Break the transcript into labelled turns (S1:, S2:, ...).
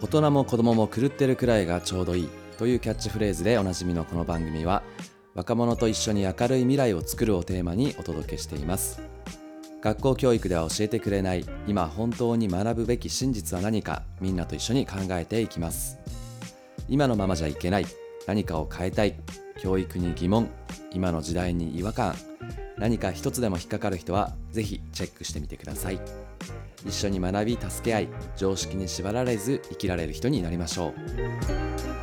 S1: 大人も子供も狂ってるくらいがちょうどいい。というキャッチフレーズでおなじみのこの番組は若者と一緒に明るい未来を作るをテーマにお届けしています。学校教育では教えてくれない今本当に学ぶべき真実は何かみんなと一緒に考えていきます。今のままじゃいけない。何かを変えたい。教育に疑問。今の時代に違和感。何か一つでも引っかかる人はぜひチェックしてみてください。一緒に学び助け合い常識に縛られず生きられる人になりましょう。